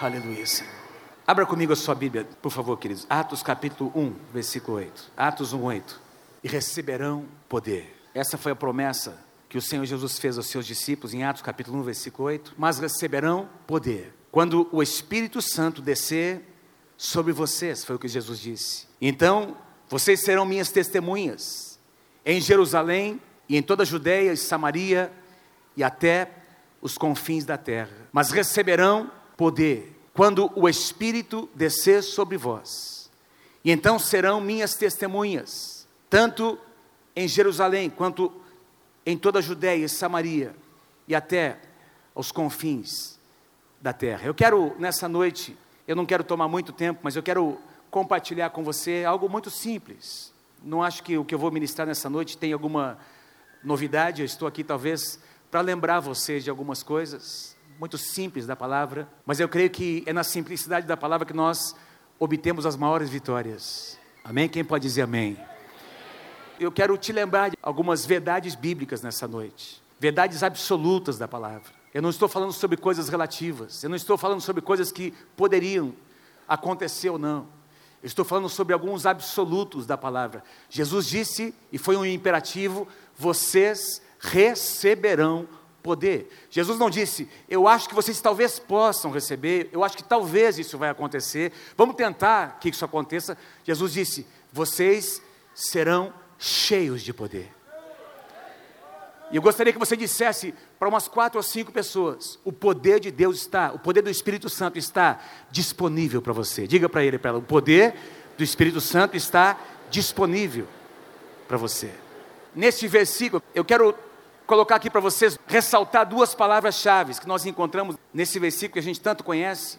Aleluia, Senhor. Abra comigo a sua Bíblia, por favor, queridos. Atos capítulo 1, versículo 8. Atos 1, 8. E receberão poder. Essa foi a promessa que o Senhor Jesus fez aos seus discípulos em Atos capítulo 1, versículo 8. Mas receberão poder. Quando o Espírito Santo descer sobre vocês, foi o que Jesus disse. Então, vocês serão minhas testemunhas em Jerusalém e em toda a Judéia e Samaria e até os confins da terra. Mas receberão poder quando o Espírito descer sobre vós. E então serão minhas testemunhas, tanto em Jerusalém quanto em toda a Judéia e Samaria e até aos confins da terra. Eu quero nessa noite, eu não quero tomar muito tempo, mas eu quero compartilhar com você algo muito simples. Não acho que o que eu vou ministrar nessa noite tem alguma novidade, eu estou aqui talvez para lembrar você de algumas coisas muito simples da palavra, mas eu creio que é na simplicidade da palavra que nós obtemos as maiores vitórias. Amém? Quem pode dizer amém? Eu quero te lembrar de algumas verdades bíblicas nessa noite, verdades absolutas da palavra. Eu não estou falando sobre coisas relativas, eu não estou falando sobre coisas que poderiam acontecer ou não. Eu estou falando sobre alguns absolutos da palavra. Jesus disse, e foi um imperativo: vocês receberão poder. Jesus não disse, eu acho que vocês talvez possam receber, eu acho que talvez isso vai acontecer, vamos tentar que isso aconteça. Jesus disse, vocês serão cheios de poder. E eu gostaria que você dissesse para umas quatro ou cinco pessoas: o poder de Deus está, o poder do Espírito Santo está disponível para você. Diga para ele, para ela: o poder do Espírito Santo está disponível para você. Neste versículo, eu quero colocar aqui para vocês, ressaltar duas palavras-chave que nós encontramos nesse versículo que a gente tanto conhece,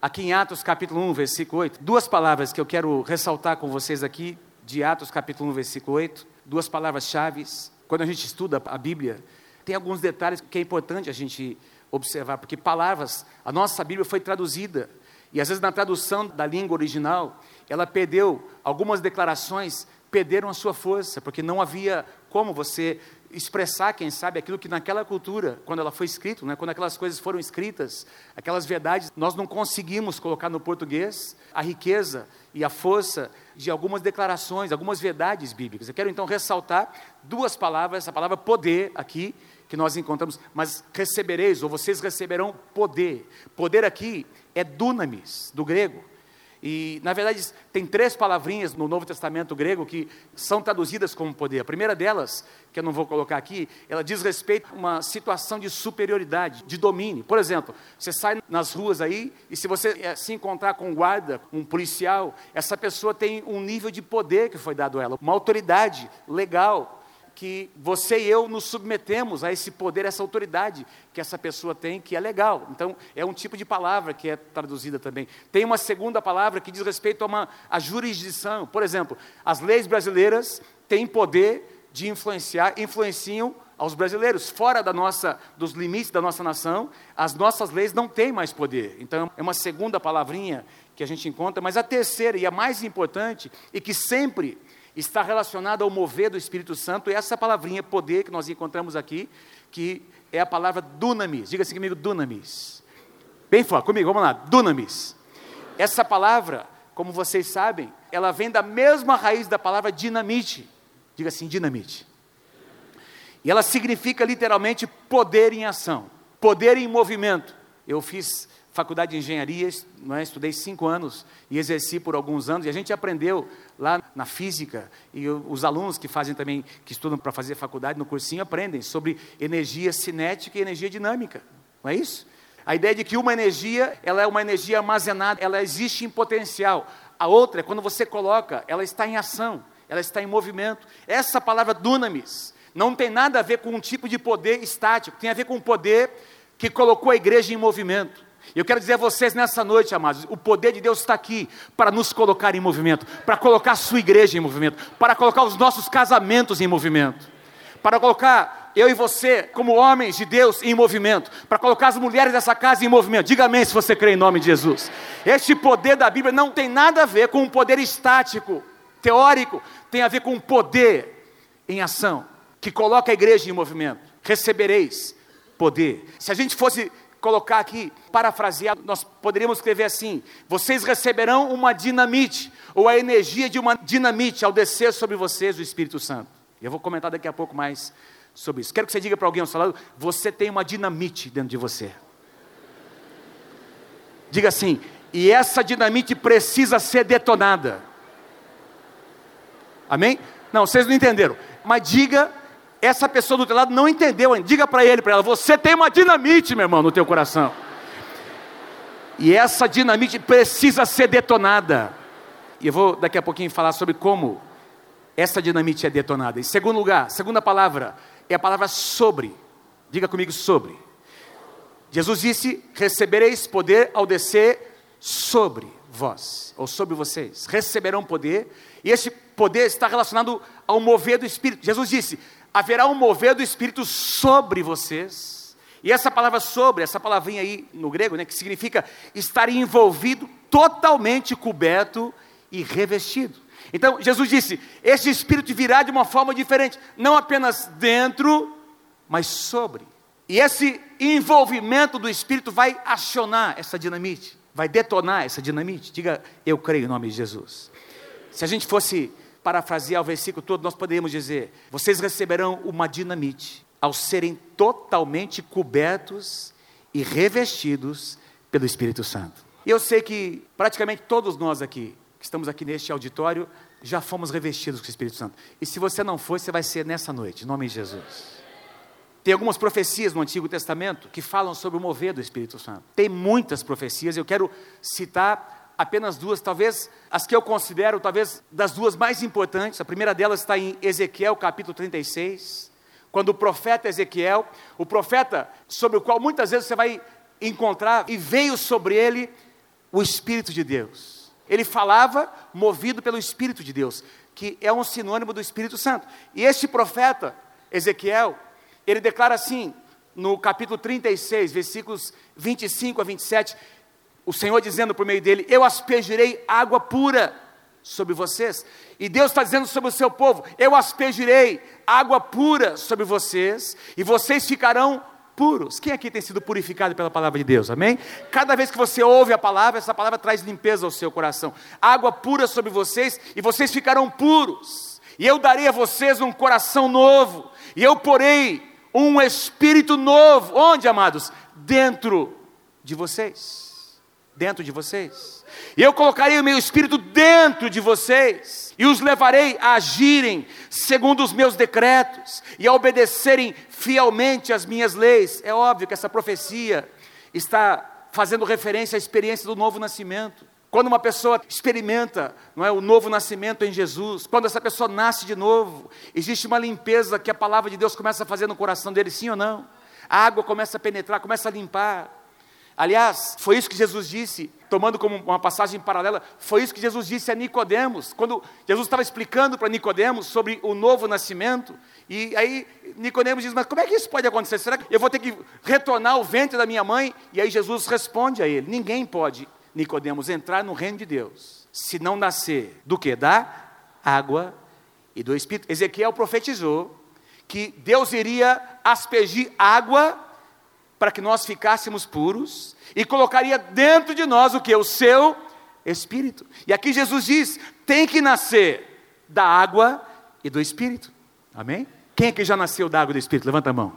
aqui em Atos capítulo 1, versículo 8. Duas palavras que eu quero ressaltar com vocês aqui, de Atos capítulo 1, versículo 8. Duas palavras-chave. Quando a gente estuda a Bíblia, tem alguns detalhes que é importante a gente observar, porque palavras, a nossa Bíblia foi traduzida, e às vezes na tradução da língua original, ela perdeu algumas declarações, perderam a sua força, porque não havia como você expressar, quem sabe, aquilo que naquela cultura, quando ela foi escrita, né, quando aquelas coisas foram escritas, aquelas verdades, nós não conseguimos colocar no português a riqueza e a força de algumas declarações, algumas verdades bíblicas. Eu quero então ressaltar duas palavras, a palavra poder aqui, que nós encontramos, mas recebereis, ou vocês receberão poder. Poder aqui é dunamis, do grego. E, na verdade, tem três palavrinhas no Novo Testamento grego que são traduzidas como poder. A primeira delas, que eu não vou colocar aqui, ela diz respeito a uma situação de superioridade, de domínio. Por exemplo, você sai nas ruas aí e se você eh, se encontrar com um guarda, um policial, essa pessoa tem um nível de poder que foi dado a ela, uma autoridade legal, que você e eu nos submetemos a esse poder, essa autoridade que essa pessoa tem, que é legal. Então, é um tipo de palavra que é traduzida também. Tem uma segunda palavra que diz respeito a uma a jurisdição. Por exemplo, as leis brasileiras têm poder de influenciar, influenciam aos brasileiros. Fora da nossa, dos limites da nossa nação, as nossas leis não têm mais poder. Então, é uma segunda palavrinha que a gente encontra. Mas a terceira, e a mais importante, e que sempre está relacionado ao mover do Espírito Santo, e essa palavrinha poder que nós encontramos aqui, que é a palavra dunamis. Diga assim comigo, dunamis. Bem forte, comigo, vamos lá, dunamis. Essa palavra, como vocês sabem, ela vem da mesma raiz da palavra dinamite. Diga assim, dinamite. E ela significa literalmente poder em ação, poder em movimento. Eu fiz faculdade de engenharia, é? estudei cinco anos e exerci por alguns anos, e a gente aprendeu lá na física, e os alunos que fazem também, que estudam para fazer faculdade no cursinho, aprendem sobre energia cinética e energia dinâmica, não é isso? A ideia de que uma energia, ela é uma energia armazenada, ela existe em potencial. A outra é quando você coloca, ela está em ação, ela está em movimento. Essa palavra dunamis não tem nada a ver com um tipo de poder estático, tem a ver com um poder que colocou a igreja em movimento. E eu quero dizer a vocês nessa noite, amados, o poder de Deus está aqui para nos colocar em movimento, para colocar a sua igreja em movimento, para colocar os nossos casamentos em movimento, para colocar eu e você, como homens de Deus, em movimento, para colocar as mulheres dessa casa em movimento. Diga amém se você crê em nome de Jesus. Este poder da Bíblia não tem nada a ver com um poder estático, teórico, tem a ver com um poder em ação, que coloca a igreja em movimento. Recebereis poder. Se a gente fosse colocar aqui, parafrasear, nós poderíamos escrever assim: vocês receberão uma dinamite, ou a energia de uma dinamite ao descer sobre vocês o Espírito Santo. Eu vou comentar daqui a pouco mais sobre isso. Quero que você diga para alguém ao seu lado: você tem uma dinamite dentro de você. Diga assim: e essa dinamite precisa ser detonada. Amém? Não, vocês não entenderam. Mas diga, essa pessoa do teu lado não entendeu ainda. Diga para ele, para ela, você tem uma dinamite, meu irmão, no teu coração. E essa dinamite precisa ser detonada. E eu vou daqui a pouquinho falar sobre como essa dinamite é detonada. Em segundo lugar, segunda palavra é a palavra sobre. Diga comigo sobre. Jesus disse: recebereis poder ao descer sobre vós, ou sobre vocês. Receberão poder, e esse poder está relacionado ao mover do Espírito. Jesus disse: haverá um mover do Espírito sobre vocês. E essa palavra sobre, essa palavrinha aí no grego, né, que significa estar envolvido, totalmente coberto e revestido. Então, Jesus disse: esse Espírito virá de uma forma diferente, não apenas dentro, mas sobre. E esse envolvimento do Espírito vai acionar essa dinamite, vai detonar essa dinamite. Diga, eu creio em nome de Jesus. Se a gente fosse parafrasear o versículo todo, nós poderíamos dizer: vocês receberão uma dinamite ao serem totalmente cobertos e revestidos pelo Espírito Santo. E eu sei que praticamente todos nós aqui, que estamos aqui neste auditório, já fomos revestidos com o Espírito Santo. E se você não foi, você vai ser nessa noite, em nome de Jesus. Tem algumas profecias no Antigo Testamento que falam sobre o mover do Espírito Santo. Tem muitas profecias, eu quero citar apenas duas, talvez as que eu considero, talvez das duas mais importantes. A primeira delas está em Ezequiel, capítulo 36, quando o profeta Ezequiel, o profeta sobre o qual muitas vezes você vai encontrar, e veio sobre ele o Espírito de Deus. Ele falava movido pelo Espírito de Deus, que é um sinônimo do Espírito Santo. E este profeta, Ezequiel, ele declara assim, no capítulo 36, versículos 25 a 27, o Senhor dizendo por meio dele: Eu aspergirei água pura sobre vocês. E Deus está dizendo sobre o seu povo: Eu aspergirei água pura sobre vocês, e vocês ficarão puros. Quem aqui tem sido purificado pela palavra de Deus? Amém? Cada vez que você ouve a palavra, essa palavra traz limpeza ao seu coração. Água pura sobre vocês, e vocês ficarão puros. E eu darei a vocês um coração novo, e eu porei um espírito novo. Onde, amados? Dentro de vocês. Dentro de vocês. E eu colocarei o meu espírito dentro de vocês, e os levarei a agirem segundo os meus decretos, e a obedecerem fielmente às minhas leis. É óbvio que essa profecia está fazendo referência à experiência do novo nascimento. Quando uma pessoa experimenta não é, o novo nascimento em Jesus, quando essa pessoa nasce de novo, existe uma limpeza que a palavra de Deus começa a fazer no coração dele, sim ou não? A água começa a penetrar, começa a limpar. Aliás, foi isso que Jesus disse, tomando como uma passagem paralela, foi isso que Jesus disse a Nicodemos, quando Jesus estava explicando para Nicodemos sobre o novo nascimento, e aí Nicodemos diz: "Mas como é que isso pode acontecer? Será que eu vou ter que retornar ao ventre da minha mãe?" E aí Jesus responde a ele: "Ninguém pode Nicodemos entrar no reino de Deus, se não nascer do que? Da água e do Espírito. Ezequiel profetizou que Deus iria aspergir água para que nós ficássemos puros e colocaria dentro de nós o que? O seu Espírito. E aqui Jesus diz: tem que nascer da água e do Espírito. Amém? Quem é que já nasceu da água e do Espírito? Levanta a mão.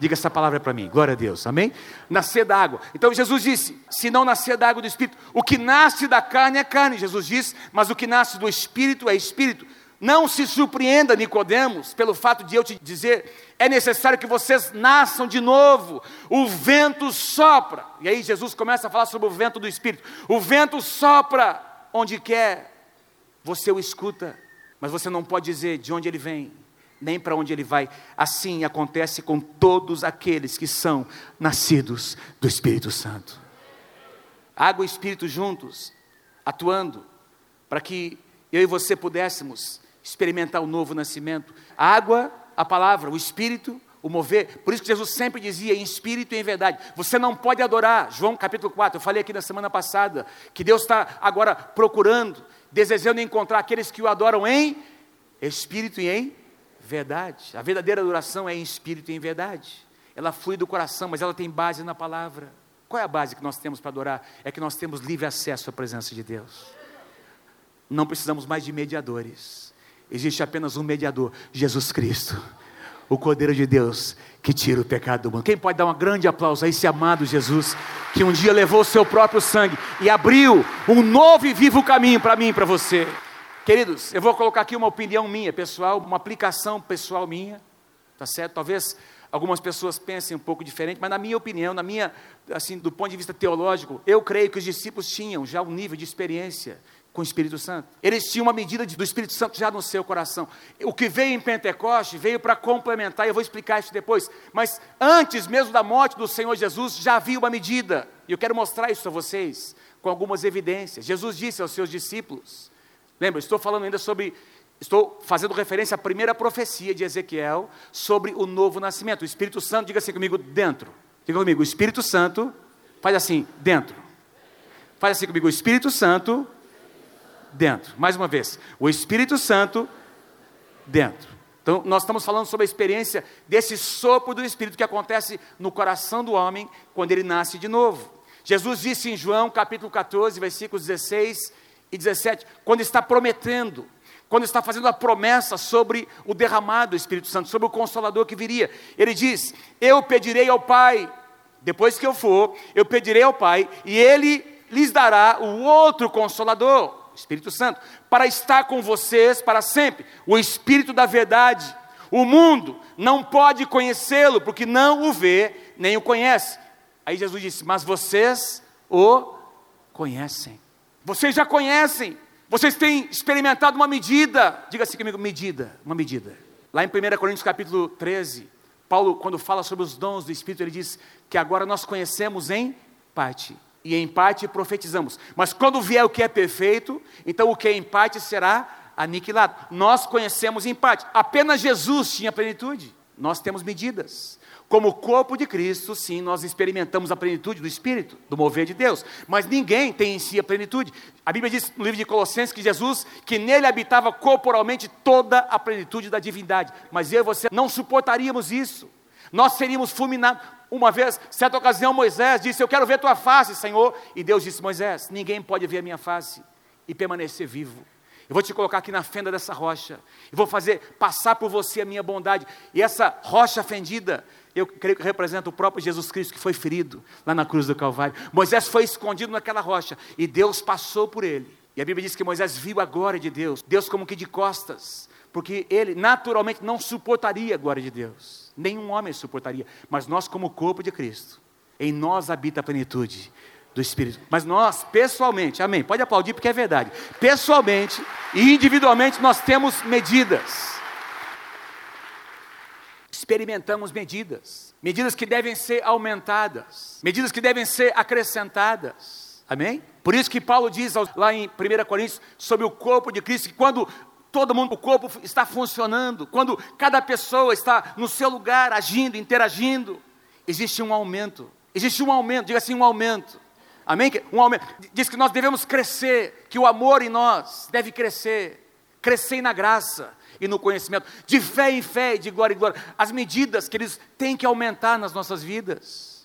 Diga essa palavra para mim, glória a Deus, amém? Nascer da água. Então Jesus disse: se não nascer da água do Espírito, o que nasce da carne é carne, Jesus disse, mas o que nasce do Espírito é Espírito. Não se surpreenda, Nicodemos, pelo fato de eu te dizer, é necessário que vocês nasçam de novo. O vento sopra. E aí Jesus começa a falar sobre o vento do Espírito. O vento sopra onde quer. Você o escuta, mas você não pode dizer de onde ele vem nem para onde ele vai. Assim acontece com todos aqueles que são nascidos do Espírito Santo. Água e Espírito juntos, atuando, para que eu e você pudéssemos experimentar o novo nascimento. A água, a palavra, o Espírito, o mover. Por isso que Jesus sempre dizia em espírito e em verdade. Você não pode adorar. João capítulo 4, eu falei aqui na semana passada, que Deus está agora procurando, desejando encontrar aqueles que o adoram em espírito e em verdade. A verdadeira adoração é em espírito e em verdade. ela flui do coração, mas ela tem base na palavra. Qual é a base que nós temos para adorar? É que nós temos livre acesso à presença de Deus. Não precisamos mais de mediadores. Existe apenas um mediador, Jesus Cristo, o Cordeiro de Deus que tira o pecado do mundo. Quem pode dar um grande aplauso a esse amado Jesus, que um dia levou o seu próprio sangue e abriu um novo e vivo caminho para mim e para você. Queridos, eu vou colocar aqui uma opinião minha, pessoal, uma aplicação pessoal minha, tá certo? Talvez algumas pessoas pensem um pouco diferente, mas na minha opinião, na minha, assim, do ponto de vista teológico, eu creio que os discípulos tinham já um nível de experiência com o Espírito Santo. Eles tinham uma medida do Espírito Santo já no seu coração. O que veio em Pentecoste veio para complementar, eu vou explicar isso depois. Mas antes mesmo da morte do Senhor Jesus, já havia uma medida. E eu quero mostrar isso a vocês com algumas evidências. Jesus disse aos seus discípulos: Lembra, estou falando ainda sobre Estou fazendo referência à primeira profecia de Ezequiel sobre o novo nascimento. O Espírito Santo, diga assim comigo, dentro. Diga comigo, o Espírito Santo, faz assim, dentro. Faz assim comigo, o Espírito Santo dentro. Mais uma vez, o Espírito Santo dentro. Então, nós estamos falando sobre a experiência desse sopro do Espírito que acontece no coração do homem quando ele nasce de novo. Jesus disse em João capítulo 14, versículos 16 e 17, quando está prometendo, quando está fazendo a promessa sobre o derramado do Espírito Santo, sobre o Consolador que viria, ele diz: Eu pedirei ao Pai, depois que eu for, eu pedirei ao Pai, e ele lhes dará o outro Consolador Espírito Santo, para estar com vocês para sempre, o Espírito da verdade. O mundo não pode conhecê-lo, porque não o vê, nem o conhece. Aí Jesus disse: Mas vocês o conhecem. Vocês já conhecem. Vocês têm experimentado uma medida. Diga assim comigo: medida, uma medida. Lá em 1 Coríntios capítulo 13, Paulo, quando fala sobre os dons do Espírito, ele diz que agora nós conhecemos em parte e em parte profetizamos. Mas quando vier o que é perfeito, então o que é em parte será aniquilado. Nós conhecemos em parte. Apenas Jesus tinha plenitude. Nós temos medidas. Como corpo de Cristo, sim, nós experimentamos a plenitude do Espírito, do mover de Deus. Mas ninguém tem em si a plenitude. A Bíblia diz no livro de Colossenses que Jesus, que nele habitava corporalmente toda a plenitude da divindade. Mas eu e você não suportaríamos isso. Nós seríamos fulminados. Uma vez, certa ocasião, Moisés disse: Eu quero ver tua face, Senhor. E Deus disse: Moisés, ninguém pode ver a minha face e permanecer vivo. Eu vou te colocar aqui na fenda dessa rocha. E vou fazer passar por você a minha bondade. E essa rocha fendida, eu creio que representa o próprio Jesus Cristo que foi ferido lá na cruz do Calvário. Moisés foi escondido naquela rocha e Deus passou por ele. E a Bíblia diz que Moisés viu a glória de Deus, Deus como que de costas, porque ele naturalmente não suportaria a glória de Deus nenhum homem suportaria. Mas nós, como corpo de Cristo, em nós habita a plenitude do Espírito. Mas nós, pessoalmente, amém, pode aplaudir porque é verdade. Pessoalmente e individualmente nós temos medidas. Experimentamos medidas, medidas que devem ser aumentadas, medidas que devem ser acrescentadas. Amém? Por isso que Paulo diz lá em 1 Coríntios sobre o corpo de Cristo que quando todo mundo, o corpo está funcionando, quando cada pessoa está no seu lugar, agindo, interagindo, existe um aumento. Existe um aumento, diga assim, um aumento. Amém? Um aumento. Diz que nós devemos crescer, que o amor em nós deve crescer, crescer na graça e no conhecimento, de fé em fé e de glória em glória. As medidas que eles têm que aumentar nas nossas vidas.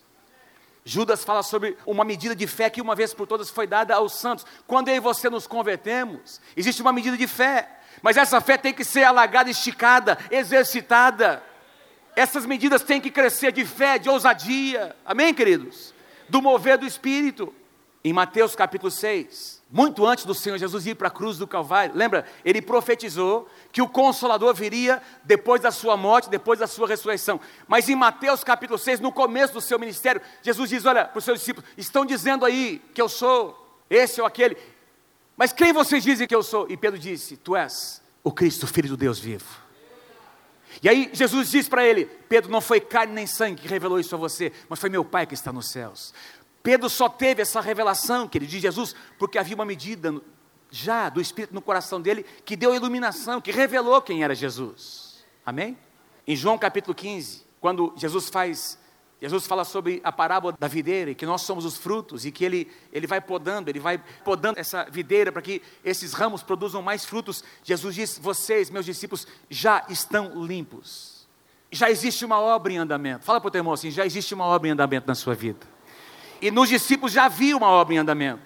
Judas fala sobre uma medida de fé que uma vez por todas foi dada aos santos. Quando eu e você nos convertemos, existe uma medida de fé. Mas essa fé tem que ser alagada, esticada, exercitada. Essas medidas têm que crescer de fé, de ousadia. Amém, queridos? Do mover do Espírito. Em Mateus capítulo 6, muito antes do Senhor Jesus ir para a cruz do Calvário, lembra? Ele profetizou que o Consolador viria depois da sua morte, depois da sua ressurreição. Mas em Mateus capítulo 6, no começo do seu ministério, Jesus diz: Olha, para os seus discípulos, estão dizendo aí que eu sou esse ou aquele. Mas quem vocês dizem que eu sou? E Pedro disse: Tu és o Cristo, filho do Deus vivo. E aí Jesus diz para ele: Pedro, não foi carne nem sangue que revelou isso a você, mas foi meu Pai que está nos céus. Pedro só teve essa revelação, que ele diz Jesus, porque havia uma medida já do Espírito no coração dele que deu iluminação, que revelou quem era Jesus. Amém? Em João capítulo 15, quando Jesus faz Jesus fala sobre a parábola da videira que nós somos os frutos e que ele, ele vai podando, ele vai podando essa videira para que esses ramos produzam mais frutos. Jesus diz: Vocês, meus discípulos, já estão limpos. já existe uma obra em andamento. Fala para o teu irmão assim: já existe uma obra em andamento na sua vida. E nos discípulos já havia uma obra em andamento.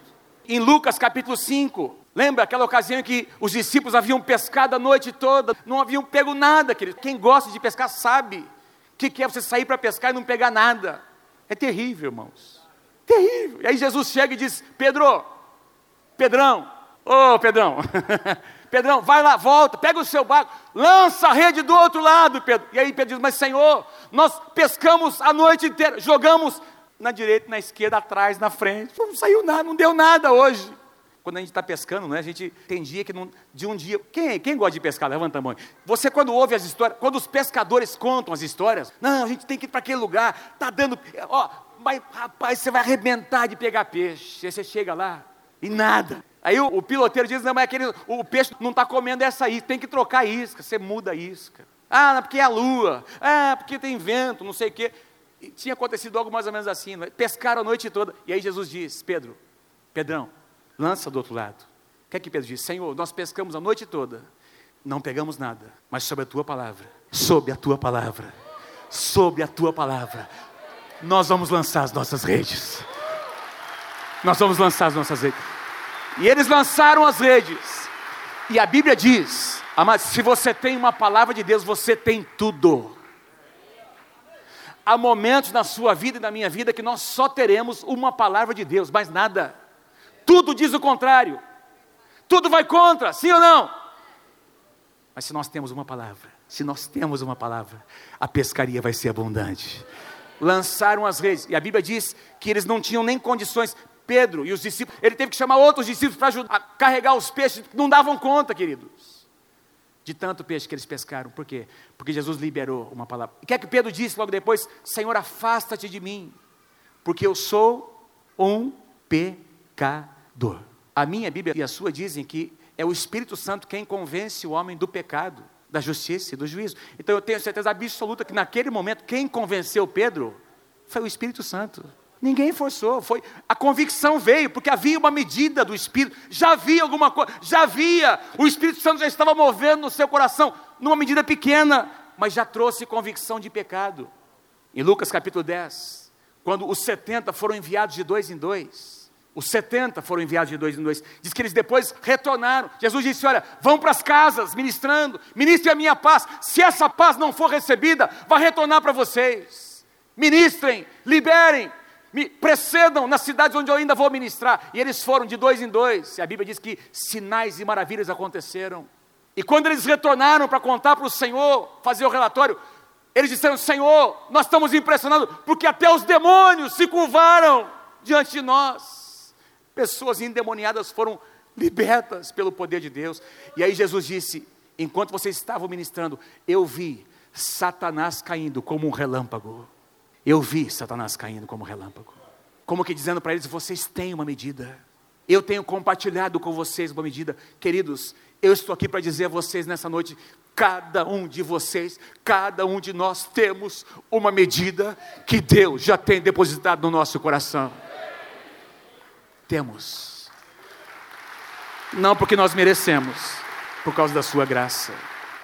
Em Lucas capítulo 5, lembra aquela ocasião em que os discípulos haviam pescado a noite toda, não haviam pego nada, querido. Quem gosta de pescar sabe o que, que é você sair para pescar e não pegar nada. É terrível, irmãos. Terrível. E aí Jesus chega e diz: Pedro, Pedrão, ô oh, Pedrão, Pedrão, vai lá, volta, pega o seu barco, lança a rede do outro lado, Pedro. E aí Pedro diz: Mas Senhor, nós pescamos a noite inteira, jogamos na direita, na esquerda, atrás, na frente. Não saiu nada, não deu nada hoje. Quando a gente está pescando, né, a gente tem dia que não, de um dia. Quem, quem gosta de pescar? Levanta a mão. Você, quando ouve as histórias, quando os pescadores contam as histórias, não, a gente tem que ir para aquele lugar, está dando. Ó, mas, rapaz, você vai arrebentar de pegar peixe. Aí você chega lá e nada. Aí o, o piloteiro diz: não, mas aquele, o peixe não está comendo essa isca, tem que trocar a isca. Você muda a isca. Ah, porque é a lua. Ah, porque tem vento, não sei o quê. E tinha acontecido algo mais ou menos assim. É? Pescaram a noite toda. E aí Jesus diz: Pedro, Pedrão, lança do outro lado. O que é que Pedro diz? Senhor, nós pescamos a noite toda, não pegamos nada, mas sobre a tua palavra, sob a tua palavra, sob a tua palavra, nós vamos lançar as nossas redes. Nós vamos lançar as nossas redes. E eles lançaram as redes. E a Bíblia diz: Mas se você tem uma palavra de Deus, você tem tudo. Há momentos na sua vida e na minha vida que nós só teremos uma palavra de Deus, mais nada. Tudo diz o contrário. Tudo vai contra, sim ou não? Mas se nós temos uma palavra, se nós temos uma palavra, a pescaria vai ser abundante. Lançaram as redes, e a Bíblia diz que eles não tinham nem condições. Pedro e os discípulos, ele teve que chamar outros discípulos para ajudar a carregar os peixes, não davam conta, queridos, de tanto peixe que eles pescaram. Por quê? Porque Jesus liberou uma palavra. O que é que Pedro disse logo depois? Senhor, afasta-te de mim, porque eu sou um pecador. A minha Bíblia e a sua dizem que é o Espírito Santo quem convence o homem do pecado, da justiça e do juízo. Então eu tenho certeza absoluta que naquele momento quem convenceu Pedro foi o Espírito Santo. Ninguém forçou, foi a convicção veio, porque havia uma medida do Espírito, já havia alguma coisa, já havia, o Espírito Santo já estava movendo no seu coração, numa medida pequena, mas já trouxe convicção de pecado. Em Lucas capítulo 10, quando os 70 foram enviados de dois em dois, os 70 foram enviados de dois em dois. Diz que eles depois retornaram. Jesus disse: Olha, vão para as casas ministrando, ministrem a minha paz. Se essa paz não for recebida, vai retornar para vocês. Ministrem, liberem, me precedam nas cidades onde eu ainda vou ministrar. E eles foram de dois em dois. E a Bíblia diz que sinais e maravilhas aconteceram. E quando eles retornaram para contar para o Senhor, fazer o relatório, eles disseram: Senhor, nós estamos impressionados, porque até os demônios se curvaram diante de nós. Pessoas endemoniadas foram libertas pelo poder de Deus. E aí Jesus disse: Enquanto vocês estavam ministrando, eu vi Satanás caindo como um relâmpago. Eu vi Satanás caindo como relâmpago. Como que dizendo para eles: vocês têm uma medida. Eu tenho compartilhado com vocês uma medida. Queridos, eu estou aqui para dizer a vocês nessa noite: cada um de vocês, cada um de nós temos uma medida que Deus já tem depositado no nosso coração. Temos. Não porque nós merecemos, por causa da Sua graça.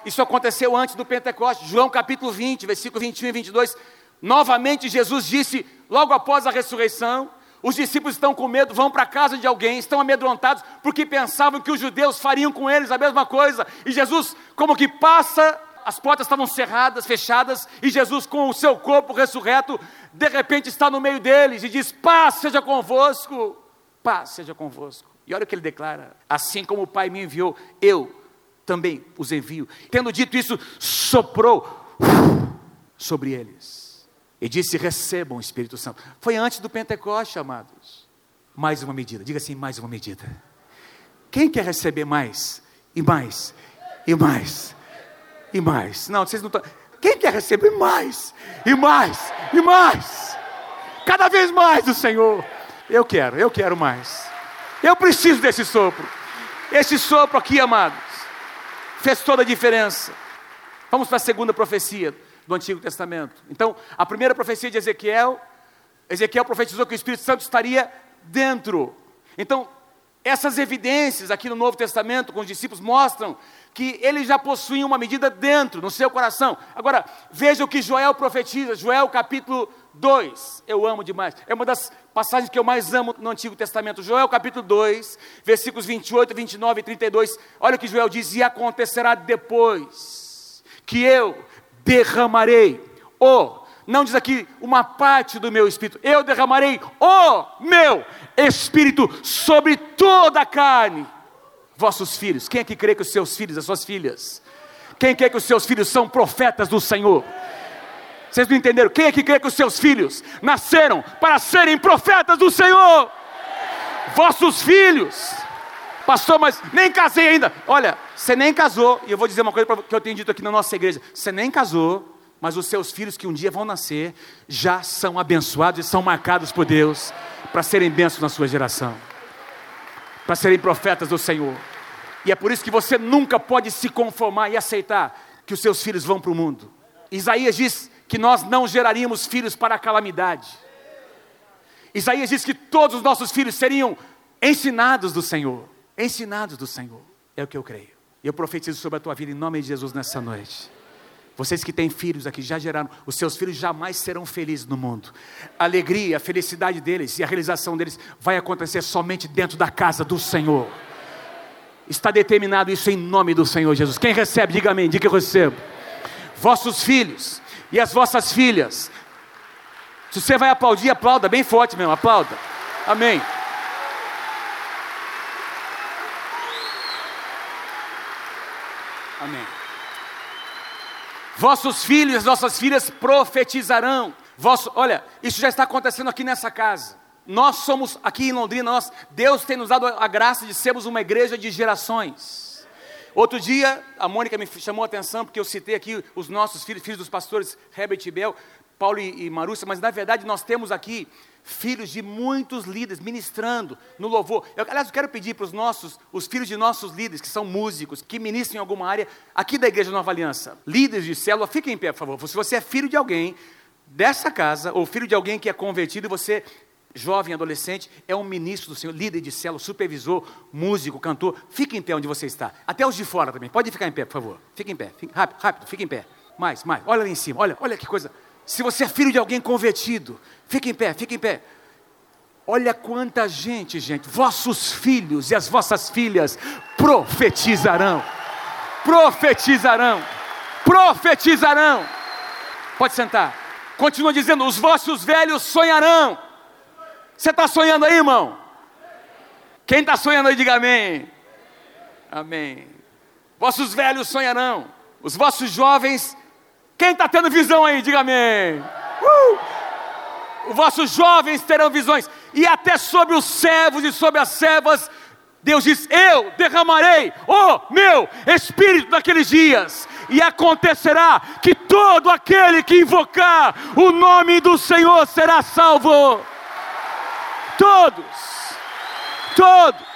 Isso aconteceu antes do Pentecostes, João capítulo 20, versículo 21 e 22. Novamente Jesus disse, logo após a ressurreição, os discípulos estão com medo, vão para a casa de alguém, estão amedrontados, porque pensavam que os judeus fariam com eles a mesma coisa. E Jesus, como que passa, as portas estavam cerradas, fechadas, e Jesus, com o seu corpo ressurreto, de repente está no meio deles e diz: Paz seja convosco, paz seja convosco. E olha o que ele declara: Assim como o Pai me enviou, eu também os envio. Tendo dito isso, soprou sobre eles e disse: recebam o Espírito Santo. Foi antes do Pentecoste, amados. Mais uma medida, diga assim: mais uma medida. Quem quer receber mais? E mais? E mais? E mais? Não, vocês não estão. Quem quer receber mais? E mais? E mais? Cada vez mais do Senhor. Eu quero, eu quero mais. Eu preciso desse sopro. Esse sopro aqui, amados, fez toda a diferença. Vamos para a segunda profecia do Antigo Testamento. Então, a primeira profecia de Ezequiel, Ezequiel profetizou que o Espírito Santo estaria dentro. Então, Essas evidências aqui no Novo Testamento com os discípulos mostram que eles já possuíam uma medida dentro, no seu coração. Agora, veja o que Joel profetiza, Joel capítulo 2. Eu amo demais. É uma das passagens que eu mais amo no Antigo Testamento. Joel capítulo 2, versículos 28, 29 e 32. Olha o que Joel diz: E acontecerá depois que eu derramarei o não diz aqui uma parte do meu espírito, eu derramarei o meu espírito sobre toda a carne vossos filhos. Quem é que crê que os seus filhos, as suas filhas, quem crê que os seus filhos são profetas do Senhor? Vocês não entenderam? Quem é que crê que os seus filhos nasceram para serem profetas do Senhor? Vossos filhos. Pastor, mas nem casei ainda. Olha, você nem casou, e eu vou dizer uma coisa que eu tenho dito aqui na nossa igreja: você nem casou, mas os seus filhos que um dia vão nascer já são abençoados e são marcados por Deus para serem bênçãos na sua geração para serem profetas do Senhor. E é por isso que você nunca pode se conformar e aceitar que os seus filhos vão para o mundo. Isaías diz que nós não geraríamos filhos para a calamidade. Isaías diz que todos os nossos filhos seriam ensinados do Senhor. Ensinados do Senhor. É o que eu creio. Eu profetizo sobre a tua vida em nome de Jesus nessa noite. Vocês que têm filhos aqui, já geraram, os seus filhos jamais serão felizes no mundo. A alegria, a felicidade deles e a realização deles vai acontecer somente dentro da casa do Senhor. Está determinado isso em nome do Senhor Jesus. Quem recebe, diga amém, diga que eu recebo. Vossos filhos e as vossas filhas. Se você vai aplaudir, aplauda bem forte mesmo, aplauda. Amém. Amém. Vossos filhos, nossas filhas profetizarão. Vosso, olha, isso já está acontecendo aqui nessa casa. Nós somos aqui em Londrina, nós, Deus tem nos dado a graça de sermos uma igreja de gerações. Outro dia, a Mônica me chamou a atenção porque eu citei aqui os nossos filhos, filhos dos pastores Herbert e Bel, Paulo e, e Marúcia, mas na verdade nós temos aqui filhos de muitos líderes ministrando no louvor. Eu, aliás, eu quero pedir para os nossos, os filhos de nossos líderes, que são músicos, que ministram em alguma área, aqui da Igreja Nova Aliança, líderes de célula, fiquem em pé, por favor. Se você é filho de alguém dessa casa, ou filho de alguém que é convertido, você, jovem, adolescente, é um ministro do Senhor, líder de célula, supervisor, músico, cantor, fique em pé onde você está. Até os de fora também. Pode ficar em pé, por favor. Fique em pé. Fique, rápido, rápido, fique em pé. Mais, mais. Olha lá em cima. Olha, olha que coisa. Se você é filho de alguém convertido, fique em pé, fique em pé. Olha quanta gente, gente. Vossos filhos e as vossas filhas profetizarão. Profetizarão. Profetizarão. Pode sentar. Continua dizendo: os vossos velhos sonharão. Você está sonhando aí, irmão? Quem está sonhando aí, diga amém. Amém. Vossos velhos sonharão. Os vossos jovens quem está tendo visão aí, diga amém. Uh! Os vossos jovens terão visões, e até sobre os servos e sobre as servas, Deus diz: Eu derramarei o meu espírito naqueles dias, e acontecerá que todo aquele que invocar o nome do Senhor será salvo. Todos, todos.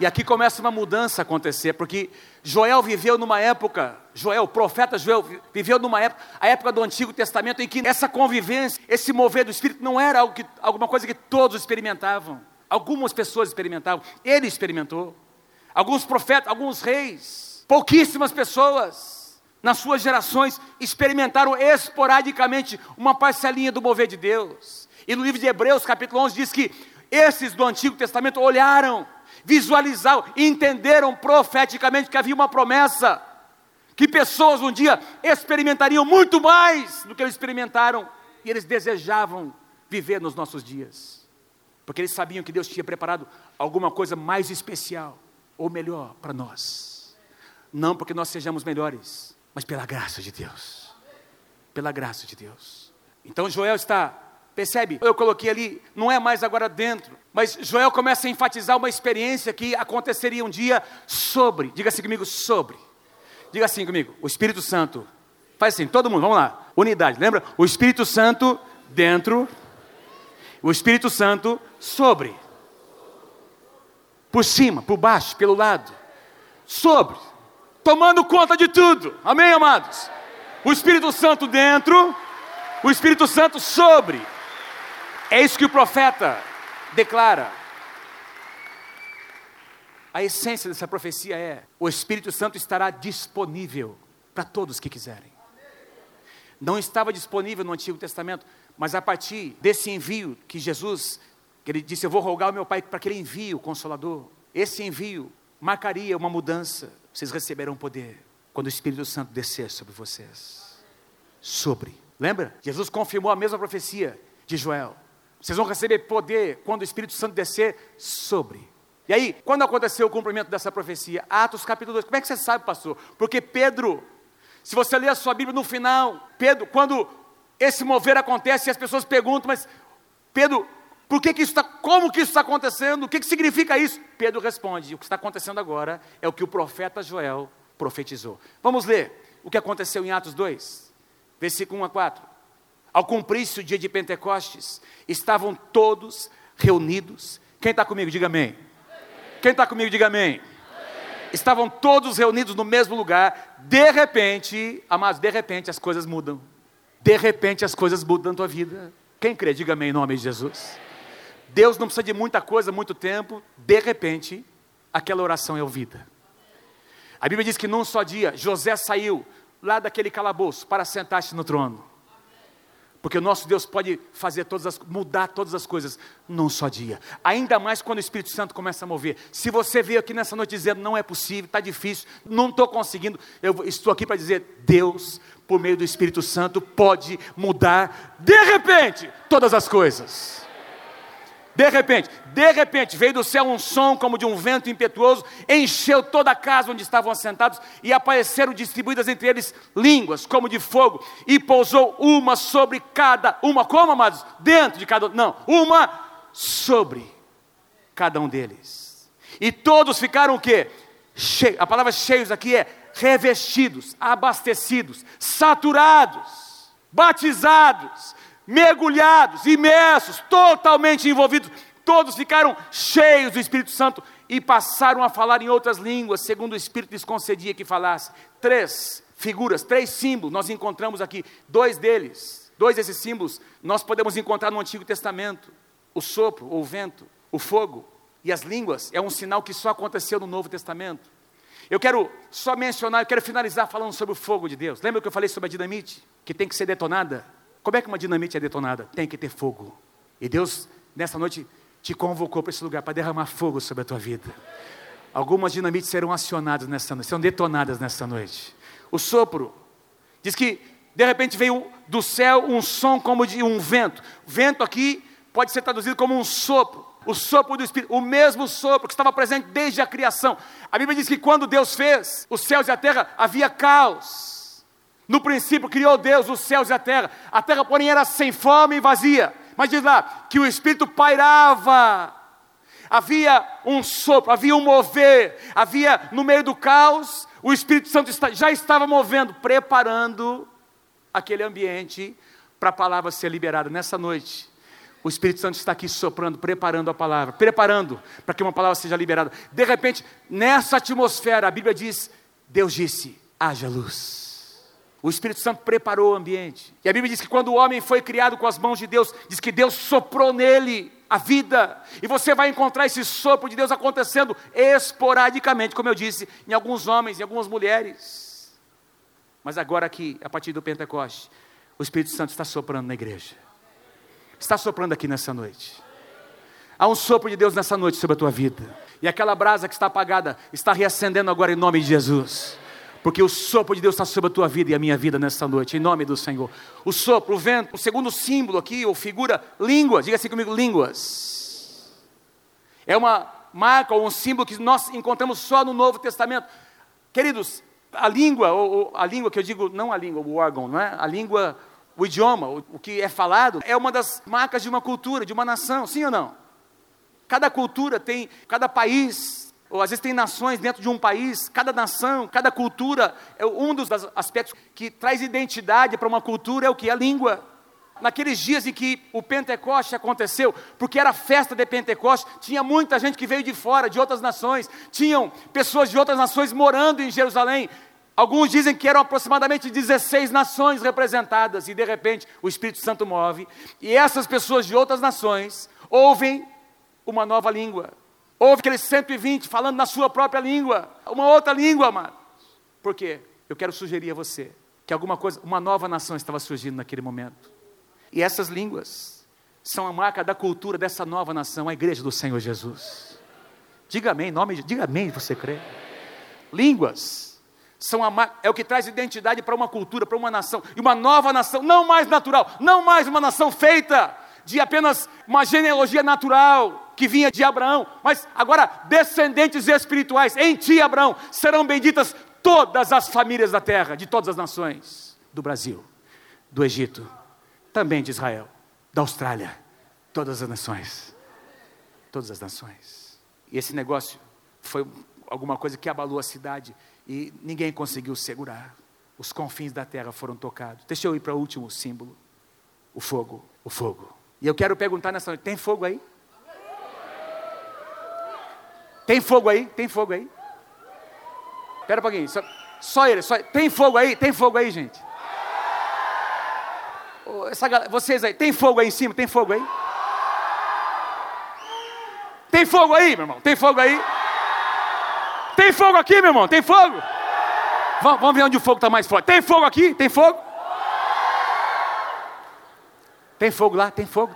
E aqui começa uma mudança a acontecer, porque Joel viveu numa época, Joel, o profeta Joel, viveu numa época, a época do Antigo Testamento, em que essa convivência, esse mover do Espírito não era algo que, alguma coisa que todos experimentavam. Algumas pessoas experimentavam, ele experimentou. Alguns profetas, alguns reis, pouquíssimas pessoas nas suas gerações experimentaram esporadicamente uma parcelinha do mover de Deus. E no livro de Hebreus, capítulo 11, diz que esses do Antigo Testamento olharam visualizaram, entenderam profeticamente que havia uma promessa, que pessoas um dia experimentariam muito mais do que eles experimentaram, e eles desejavam viver nos nossos dias, porque eles sabiam que Deus tinha preparado alguma coisa mais especial ou melhor para nós, não porque nós sejamos melhores, mas pela graça de Deus, pela graça de Deus. Então Joel está Percebe? Eu coloquei ali, não é mais agora dentro. Mas Joel começa a enfatizar uma experiência que aconteceria um dia sobre. Diga assim comigo, sobre. Diga assim comigo, o Espírito Santo. Faz assim, todo mundo, vamos lá. Unidade, lembra? O Espírito Santo dentro. O Espírito Santo sobre. Por cima, por baixo, pelo lado. Sobre. Tomando conta de tudo. Amém, amados? O Espírito Santo dentro O Espírito Santo sobre. É isso que o profeta declara. A essência dessa profecia é: o Espírito Santo estará disponível para todos que quiserem. Não estava disponível no Antigo Testamento, mas a partir desse envio que Jesus, que ele disse: Eu vou rogar ao meu Pai para que ele envie o Consolador. Esse envio marcaria uma mudança. Vocês receberão poder quando o Espírito Santo descer sobre vocês. Sobre. Lembra? Jesus confirmou a mesma profecia de Joel. Vocês vão receber poder quando o Espírito Santo descer sobre. E aí, quando aconteceu o cumprimento dessa profecia? Atos capítulo 2. Como é que você sabe, pastor? Porque Pedro, se você ler a sua Bíblia no final, Pedro, quando esse mover acontece e as pessoas perguntam, mas Pedro, por que, que está, como que isso está acontecendo? O que, que significa isso? Pedro responde: o que está acontecendo agora é o que o profeta Joel profetizou. Vamos ler o que aconteceu em Atos 2, versículo 1 a 4. Ao cumprir-se o dia de Pentecostes, estavam todos reunidos. Quem está comigo, diga amém. Quem está comigo, diga amém. Estavam todos reunidos no mesmo lugar. De repente, amados, de repente as coisas mudam. De repente as coisas mudam na tua vida. Quem crê, diga amém em nome de Jesus. Deus não precisa de muita coisa, muito tempo. De repente, aquela oração é ouvida. A Bíblia diz que num só dia, José saiu lá daquele calabouço para sentar-se no trono. Porque o nosso Deus pode fazer todas as, mudar todas as coisas num só dia. Ainda mais quando o Espírito Santo começa a mover. Se você veio aqui nessa noite dizendo não é possível, está difícil, não estou conseguindo, eu estou aqui para dizer, Deus, por meio do Espírito Santo, pode mudar de repente todas as coisas. De repente, de repente, veio do céu um som como de um vento impetuoso, encheu toda a casa onde estavam assentados e apareceram distribuídas entre eles línguas como de fogo e pousou uma sobre cada uma, como amados? Dentro de cada, não, uma sobre cada um deles. E todos ficaram o quê? Che a palavra cheios aqui é revestidos, abastecidos, saturados, batizados, mergulhados, imersos, totalmente envolvidos. Todos ficaram cheios do Espírito Santo e passaram a falar em outras línguas, segundo o Espírito lhes concedia que falasse. Três figuras, três símbolos nós encontramos aqui. Dois deles, dois desses símbolos, nós podemos encontrar no Antigo Testamento: o sopro, ou o vento, o fogo e as línguas. É um sinal que só aconteceu no Novo Testamento. Eu quero só mencionar, eu quero finalizar falando sobre o fogo de Deus. Lembra que eu falei sobre a dinamite, que tem que ser detonada? Como é que uma dinamite é detonada? Tem que ter fogo. E Deus, nessa noite, te convocou para esse lugar para derramar fogo sobre a tua vida. Algumas dinamites serão acionadas nessa noite, serão detonadas nessa noite. O sopro diz que de repente veio do céu um som como de um vento. Vento aqui pode ser traduzido como um sopro. O sopro do Espírito, o mesmo sopro que estava presente desde a criação. A Bíblia diz que quando Deus fez os céus e a terra, havia caos. No princípio criou Deus os céus e a terra. A terra, porém, era sem forma e vazia. Mas diz lá que o Espírito pairava. Havia um sopro, havia um mover, havia no meio do caos, o Espírito Santo já estava movendo, preparando aquele ambiente para a palavra ser liberada nessa noite. O Espírito Santo está aqui soprando, preparando a palavra, preparando para que uma palavra seja liberada. De repente, nessa atmosfera, a Bíblia diz: Deus disse: haja luz. O Espírito Santo preparou o ambiente. E a Bíblia diz que quando o homem foi criado com as mãos de Deus, diz que Deus soprou nele a vida. E você vai encontrar esse sopro de Deus acontecendo esporadicamente, como eu disse, em alguns homens, em algumas mulheres. Mas agora aqui, a partir do Pentecoste, o Espírito Santo está soprando na igreja. Está soprando aqui nessa noite. Há um sopro de Deus nessa noite sobre a tua vida. E aquela brasa que está apagada está reacendendo agora em nome de Jesus porque o sopro de Deus está sobre a tua vida e a minha vida nessa noite, em nome do Senhor. O sopro, o vento, o segundo símbolo aqui, ou figura, línguas, diga assim comigo, línguas. É uma marca ou um símbolo que nós encontramos só no Novo Testamento. Queridos, a língua, ou, ou a língua que eu digo, não a língua, o órgão, não é? A língua, o idioma, o, o que é falado, é uma das marcas de uma cultura, de uma nação, sim ou não? Cada cultura tem, cada país ou às vezes tem nações dentro de um país, cada nação, cada cultura, é um dos aspectos que traz identidade para uma cultura é o que? A língua. Naqueles dias em que o Pentecoste aconteceu, porque era festa de Pentecoste, tinha muita gente que veio de fora, de outras nações, tinham pessoas de outras nações morando em Jerusalém. Alguns dizem que eram aproximadamente 16 nações representadas, e de repente o Espírito Santo move, e essas pessoas de outras nações ouvem uma nova língua. Houve aqueles 120 falando na sua própria língua, uma outra língua, amados. Por quê? Eu quero sugerir a você que alguma coisa, uma nova nação estava surgindo naquele momento. E essas línguas são a marca da cultura dessa nova nação, a igreja do Senhor Jesus. Diga amém, nome de, diga amém, você crê? Línguas são a, é o que traz identidade para uma cultura, para uma nação, e uma nova nação, não mais natural, não mais uma nação feita de apenas uma genealogia natural que vinha de Abraão, mas agora descendentes espirituais em ti, Abraão, serão benditas todas as famílias da terra, de todas as nações, do Brasil, do Egito, também de Israel, da Austrália, todas as nações, todas as nações. E esse negócio foi alguma coisa que abalou a cidade e ninguém conseguiu segurar. Os confins da terra foram tocados. Deixa eu ir para o último símbolo: o fogo, o fogo. E eu quero perguntar nessa noite: tem fogo aí? Tem fogo aí? Tem fogo aí? Espera um pouquinho. Só, só ele. Só, tem fogo aí? Tem fogo aí, gente? Essa, vocês aí, tem fogo aí em cima? Tem fogo aí? Tem fogo aí, meu irmão? Tem fogo aí? Tem fogo aqui, meu irmão? Tem fogo? Vamos, vamos ver onde o fogo está mais forte. Tem fogo aqui? Tem fogo? Tem fogo lá? Tem fogo?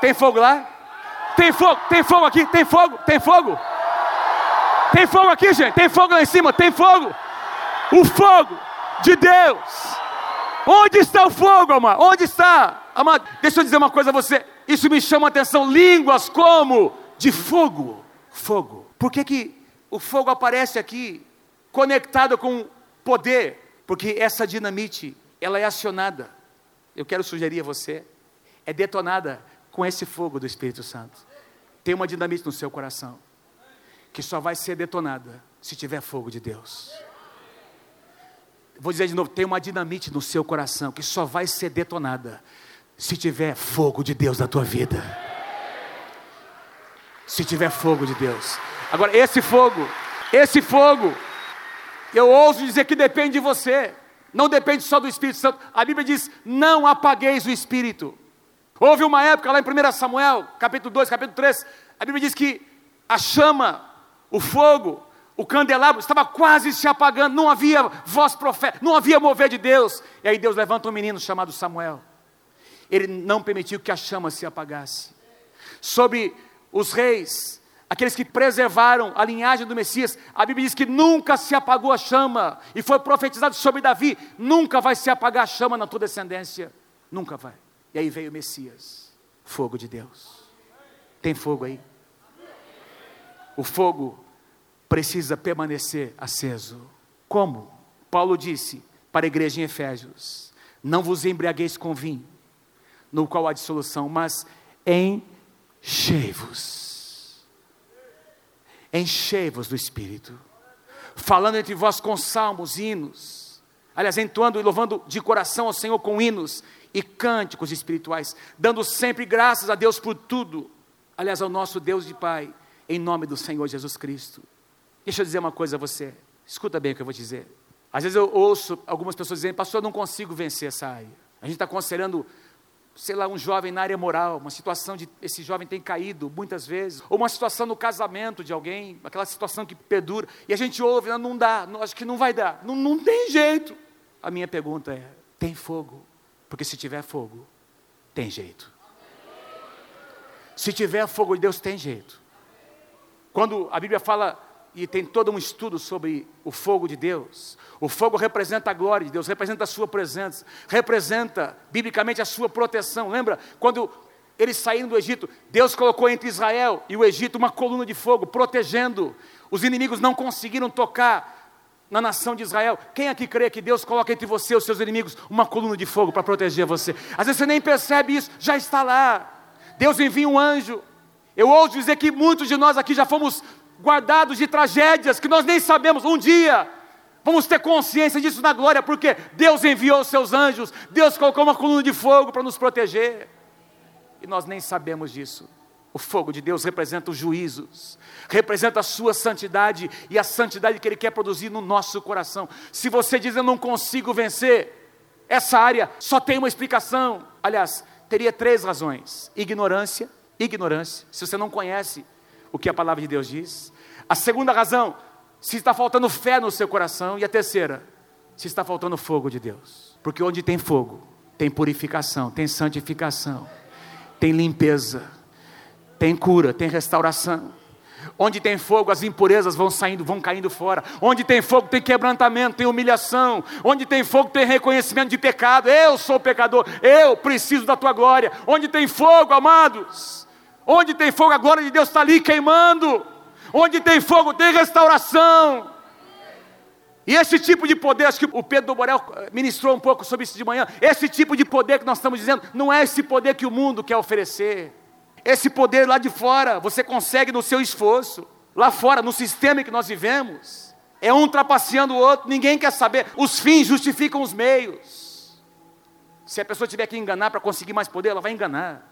Tem fogo lá? Tem fogo? Tem fogo aqui? Tem fogo? Tem fogo? Tem fogo aqui, gente? Tem fogo lá em cima? Tem fogo? O fogo de Deus. Onde está o fogo, amado? Onde está? Amado, deixa eu dizer uma coisa a você. Isso me chama a atenção. Línguas como de fogo. Fogo. Por que, que o fogo aparece aqui conectado com poder? Porque essa dinamite, ela é acionada eu quero sugerir a você, é detonada com esse fogo do Espírito Santo. Tem uma dinamite no seu coração, que só vai ser detonada se tiver fogo de Deus. Vou dizer de novo: tem uma dinamite no seu coração que só vai ser detonada se tiver fogo de Deus na tua vida. Se tiver fogo de Deus. Agora, esse fogo, esse fogo, eu ouso dizer que depende de você. Não depende só do Espírito Santo. A Bíblia diz: não apagueis o Espírito. Houve uma época lá em 1 Samuel, capítulo 2, capítulo 3, a Bíblia diz que a chama, o fogo, o candelabro estava quase se apagando, não havia voz profética, não havia mover de Deus. E aí Deus levanta um menino chamado Samuel. Ele não permitiu que a chama se apagasse. Sobre os reis, aqueles que preservaram a linhagem do Messias, a Bíblia diz que nunca se apagou a chama, e foi profetizado sobre Davi: nunca vai se apagar a chama na tua descendência, nunca vai. E aí veio o Messias, fogo de Deus. Tem fogo aí? O fogo precisa permanecer aceso. Como? Paulo disse para a igreja em Efésios: Não vos embriagueis com vinho, no qual há dissolução, mas enchei-vos enchei-vos do Espírito, falando entre vós com salmos, hinos, aliás, entoando e louvando de coração ao Senhor com hinos e cânticos espirituais, dando sempre graças a Deus por tudo, aliás, ao nosso Deus e Pai, em nome do Senhor Jesus Cristo. Deixa eu dizer uma coisa a você, escuta bem o que eu vou dizer. Às vezes eu ouço algumas pessoas dizendo, pastor, eu não consigo vencer essa área. A gente está aconselhando sei lá, um jovem na área moral, uma situação de esse jovem tem caído muitas vezes, ou uma situação no casamento de alguém, aquela situação que perdura, e a gente ouve, não, não dá, não, acho que não vai dar, não, não tem jeito. A minha pergunta é: tem fogo? Porque se tiver fogo, tem jeito. Se tiver fogo de Deus, tem jeito. Quando a Bíblia fala e tem todo um estudo sobre o fogo de Deus. O fogo representa a glória de Deus, representa a sua presença, representa biblicamente a sua proteção. Lembra quando eles saíram do Egito, Deus colocou entre Israel e o Egito uma coluna de fogo, protegendo. Os inimigos não conseguiram tocar na nação de Israel. Quem aqui crê que Deus coloca entre você e os seus inimigos uma coluna de fogo para proteger você? Às vezes você nem percebe isso, já está lá. Deus envia um anjo. Eu ouso dizer que muitos de nós aqui já fomos guardados de tragédias que nós nem sabemos. Um dia vamos ter consciência disso na glória, porque Deus enviou os seus anjos, Deus colocou uma coluna de fogo para nos proteger, e nós nem sabemos disso. O fogo de Deus representa os juízos, representa a sua santidade e a santidade que Ele quer produzir no nosso coração. Se você diz eu não consigo vencer essa área, só tem uma explicação. Aliás, teria três razões: ignorância, ignorância, se você não conhece o que a palavra de Deus diz. A segunda razão, se está faltando fé no seu coração. E a terceira, se está faltando fogo de Deus. Porque onde tem fogo, tem purificação, tem santificação, tem limpeza tem cura, tem restauração. Onde tem fogo, as impurezas vão saindo, vão caindo fora. Onde tem fogo, tem quebrantamento, tem humilhação. Onde tem fogo, tem reconhecimento de pecado. Eu sou pecador, eu preciso da tua glória. Onde tem fogo, amados, onde tem fogo, a glória de Deus está ali queimando. Onde tem fogo, tem restauração. E esse tipo de poder, acho que o Pedro do Borel eh, ministrou um pouco sobre isso de manhã. Esse tipo de poder que nós estamos dizendo, não é esse poder que o mundo quer oferecer. Esse poder lá de fora, você consegue no seu esforço. Lá fora, no sistema em que nós vivemos. É um trapaceando o outro, ninguém quer saber. Os fins justificam os meios. Se a pessoa tiver que enganar para conseguir mais poder, ela vai enganar.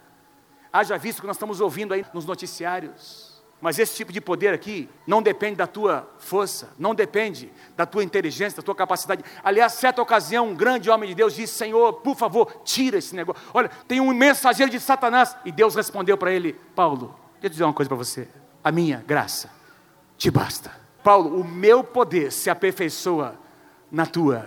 Haja visto que nós estamos ouvindo aí nos noticiários. Mas esse tipo de poder aqui não depende da tua força, não depende da tua inteligência, da tua capacidade. Aliás, certa ocasião, um grande homem de Deus disse: Senhor, por favor, tira esse negócio. Olha, tem um mensageiro de Satanás. E Deus respondeu para ele: Paulo, deixa eu dizer uma coisa para você. A minha graça te basta. Paulo, o meu poder se aperfeiçoa na tua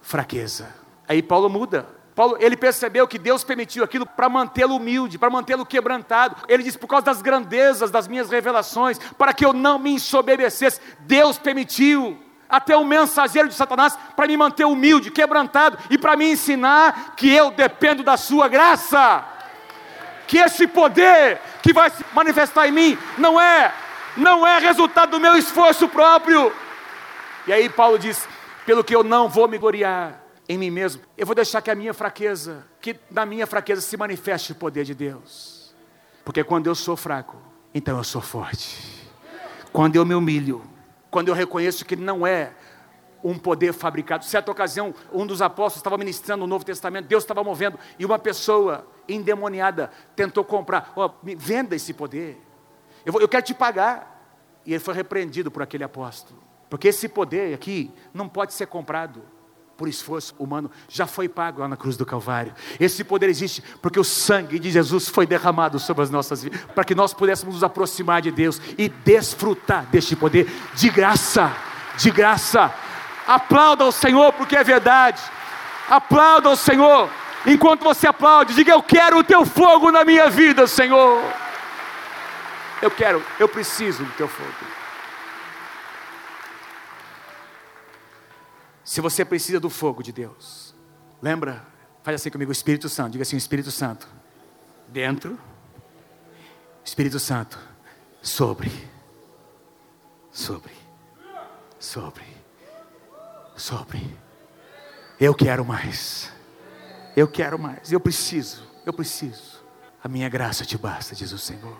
fraqueza. Aí Paulo muda. Paulo, ele percebeu que Deus permitiu aquilo para mantê-lo humilde, para mantê-lo quebrantado. Ele disse: por causa das grandezas das minhas revelações, para que eu não me ensoberbecesse, Deus permitiu até o mensageiro de Satanás para me manter humilde, quebrantado e para me ensinar que eu dependo da sua graça. Que esse poder que vai se manifestar em mim não é não é resultado do meu esforço próprio. E aí Paulo diz: pelo que eu não vou me gloriar, em mim mesmo, eu vou deixar que a minha fraqueza, que na minha fraqueza se manifeste o poder de Deus. Porque quando eu sou fraco, então eu sou forte. Quando eu me humilho, quando eu reconheço que não é um poder fabricado. Certa ocasião, um dos apóstolos estava ministrando o Novo Testamento, Deus estava movendo, e uma pessoa endemoniada tentou comprar, oh, venda esse poder, eu, vou, eu quero te pagar. E ele foi repreendido por aquele apóstolo, porque esse poder aqui não pode ser comprado por esforço humano, já foi pago lá na cruz do Calvário. Esse poder existe porque o sangue de Jesus foi derramado sobre as nossas vidas, para que nós pudéssemos nos aproximar de Deus e desfrutar deste poder de graça, de graça. Aplauda o Senhor porque é verdade. Aplauda o Senhor. Enquanto você aplaude, diga: Eu quero o teu fogo na minha vida, Senhor. Eu quero, eu preciso do teu fogo. Se você precisa do fogo de Deus, lembra? Faz assim comigo, Espírito Santo. Diga assim, Espírito Santo. Dentro. Espírito Santo. Sobre. Sobre. Sobre. Sobre. Eu quero mais. Eu quero mais. Eu preciso. Eu preciso. A minha graça te basta, diz o Senhor.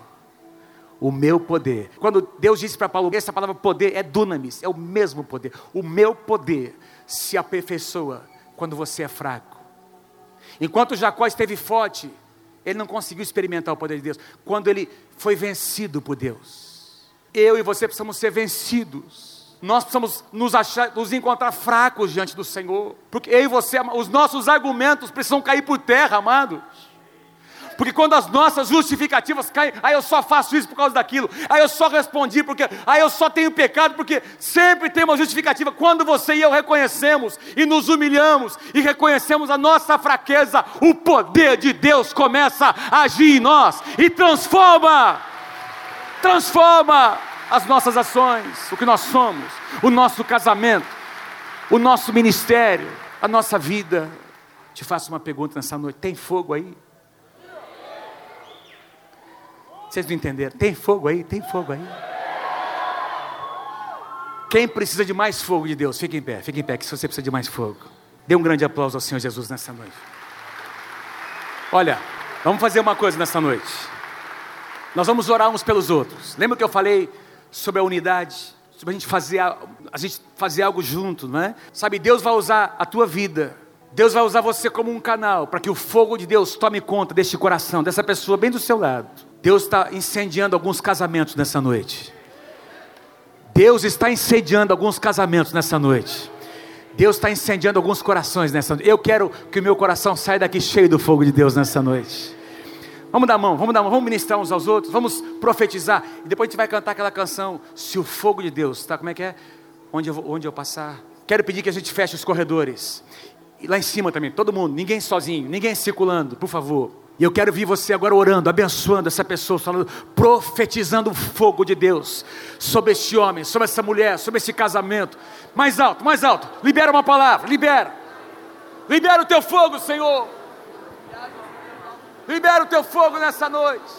O meu poder. Quando Deus disse para Paulo, essa palavra poder é dunamis, é o mesmo poder. O meu poder se aperfeiçoa quando você é fraco. Enquanto Jacó esteve forte, ele não conseguiu experimentar o poder de Deus. Quando ele foi vencido por Deus, eu e você precisamos ser vencidos. Nós precisamos nos, achar, nos encontrar fracos diante do Senhor, porque eu e você, os nossos argumentos precisam cair por terra, amados. Porque quando as nossas justificativas caem, aí eu só faço isso por causa daquilo, aí eu só respondi porque, aí eu só tenho pecado, porque sempre tem uma justificativa. Quando você e eu reconhecemos e nos humilhamos e reconhecemos a nossa fraqueza, o poder de Deus começa a agir em nós e transforma, transforma as nossas ações, o que nós somos, o nosso casamento, o nosso ministério, a nossa vida. Te faço uma pergunta nessa noite: tem fogo aí? Vocês não entenderam? Tem fogo aí? Tem fogo aí. Quem precisa de mais fogo de Deus? Fique em pé, fique em pé, que se você precisa de mais fogo. Dê um grande aplauso ao Senhor Jesus nessa noite. Olha, vamos fazer uma coisa nessa noite. Nós vamos orar uns pelos outros. Lembra que eu falei sobre a unidade? Sobre a gente fazer, a gente fazer algo junto, não é? Sabe, Deus vai usar a tua vida Deus vai usar você como um canal para que o fogo de Deus tome conta deste coração, dessa pessoa bem do seu lado. Deus está incendiando alguns casamentos nessa noite. Deus está incendiando alguns casamentos nessa noite. Deus está incendiando alguns corações nessa noite. Eu quero que o meu coração saia daqui cheio do fogo de Deus nessa noite. Vamos dar mão, vamos dar mão, vamos ministrar uns aos outros, vamos profetizar. E depois a gente vai cantar aquela canção, Se o fogo de Deus, tá? Como é que é? Onde eu, vou, onde eu passar? Quero pedir que a gente feche os corredores. E lá em cima também, todo mundo, ninguém sozinho, ninguém circulando, por favor. E eu quero ver você agora orando, abençoando essa pessoa, falando, profetizando o fogo de Deus sobre este homem, sobre essa mulher, sobre esse casamento. Mais alto, mais alto. Libera uma palavra, libera. Libera o teu fogo, Senhor. Libera o teu fogo nessa noite.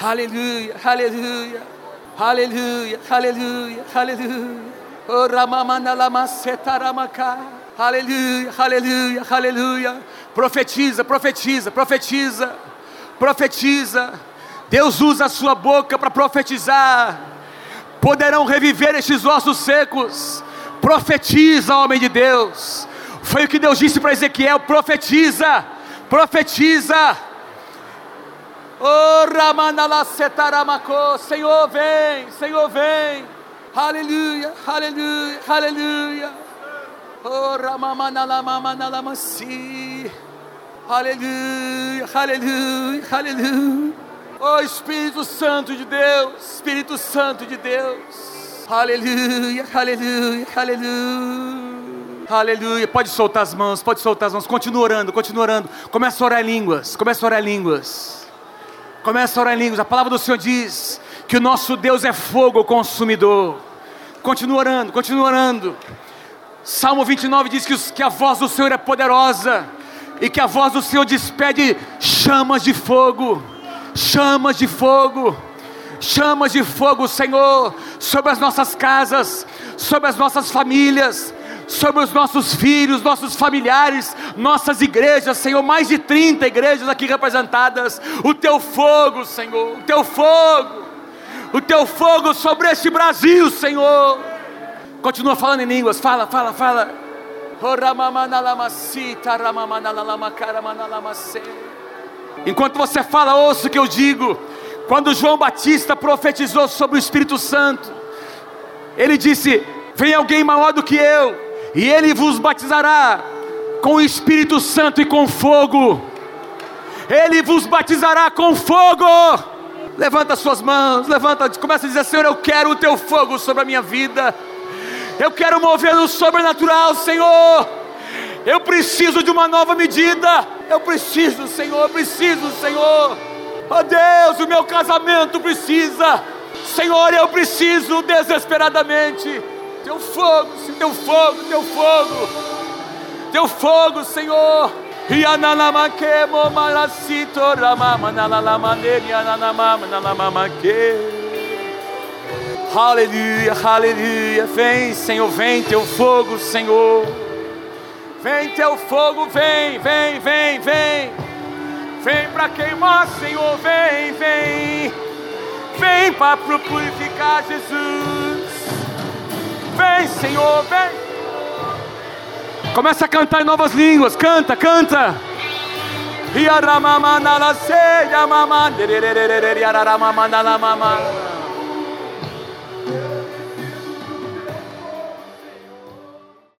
Aleluia, aleluia, aleluia, aleluia, aleluia. Aleluia, aleluia, aleluia. Profetiza, profetiza, profetiza, profetiza. Deus usa a sua boca para profetizar. Poderão reviver estes ossos secos. Profetiza, homem de Deus. Foi o que Deus disse para Ezequiel: profetiza, profetiza. Oh, Senhor vem, Senhor vem. Aleluia, aleluia, aleluia. Oh, Ramamanala Mamanala Masi. Aleluia, aleluia, aleluia. Oh Espírito Santo de Deus, Espírito Santo de Deus. Aleluia, aleluia, aleluia. Aleluia. Pode soltar as mãos, pode soltar as mãos. Continua orando, continua orando. Começa a orar em línguas. Começa a orar em línguas. Começa a orar em línguas. A palavra do Senhor diz que o nosso Deus é fogo consumidor. Continua orando, continua orando. Salmo 29 diz que, os, que a voz do Senhor é poderosa e que a voz do Senhor despede chamas de fogo chamas de fogo, chamas de fogo, Senhor, sobre as nossas casas, sobre as nossas famílias, sobre os nossos filhos, nossos familiares, nossas igrejas, Senhor, mais de 30 igrejas aqui representadas. O teu fogo, Senhor, o teu fogo, o teu fogo sobre este Brasil, Senhor. Continua falando em línguas, fala, fala, fala. Enquanto você fala, ouça o que eu digo. Quando João Batista profetizou sobre o Espírito Santo, ele disse: Vem alguém maior do que eu, e ele vos batizará com o Espírito Santo e com fogo. Ele vos batizará com fogo. Levanta suas mãos, levanta, começa a dizer: Senhor, eu quero o teu fogo sobre a minha vida. Eu quero mover no sobrenatural, Senhor. Eu preciso de uma nova medida. Eu preciso, Senhor, eu preciso, Senhor. Oh Deus, o meu casamento precisa. Senhor, eu preciso desesperadamente. Teu fogo, teu fogo, teu fogo. Teu fogo, Senhor. Aleluia, aleluia. Vem, Senhor, vem teu fogo, Senhor. Vem teu fogo, vem, vem, vem, vem. Vem para queimar, Senhor, vem, vem. Vem para purificar, Jesus. Vem, Senhor, vem. Começa a cantar em novas línguas, canta, canta. Mama.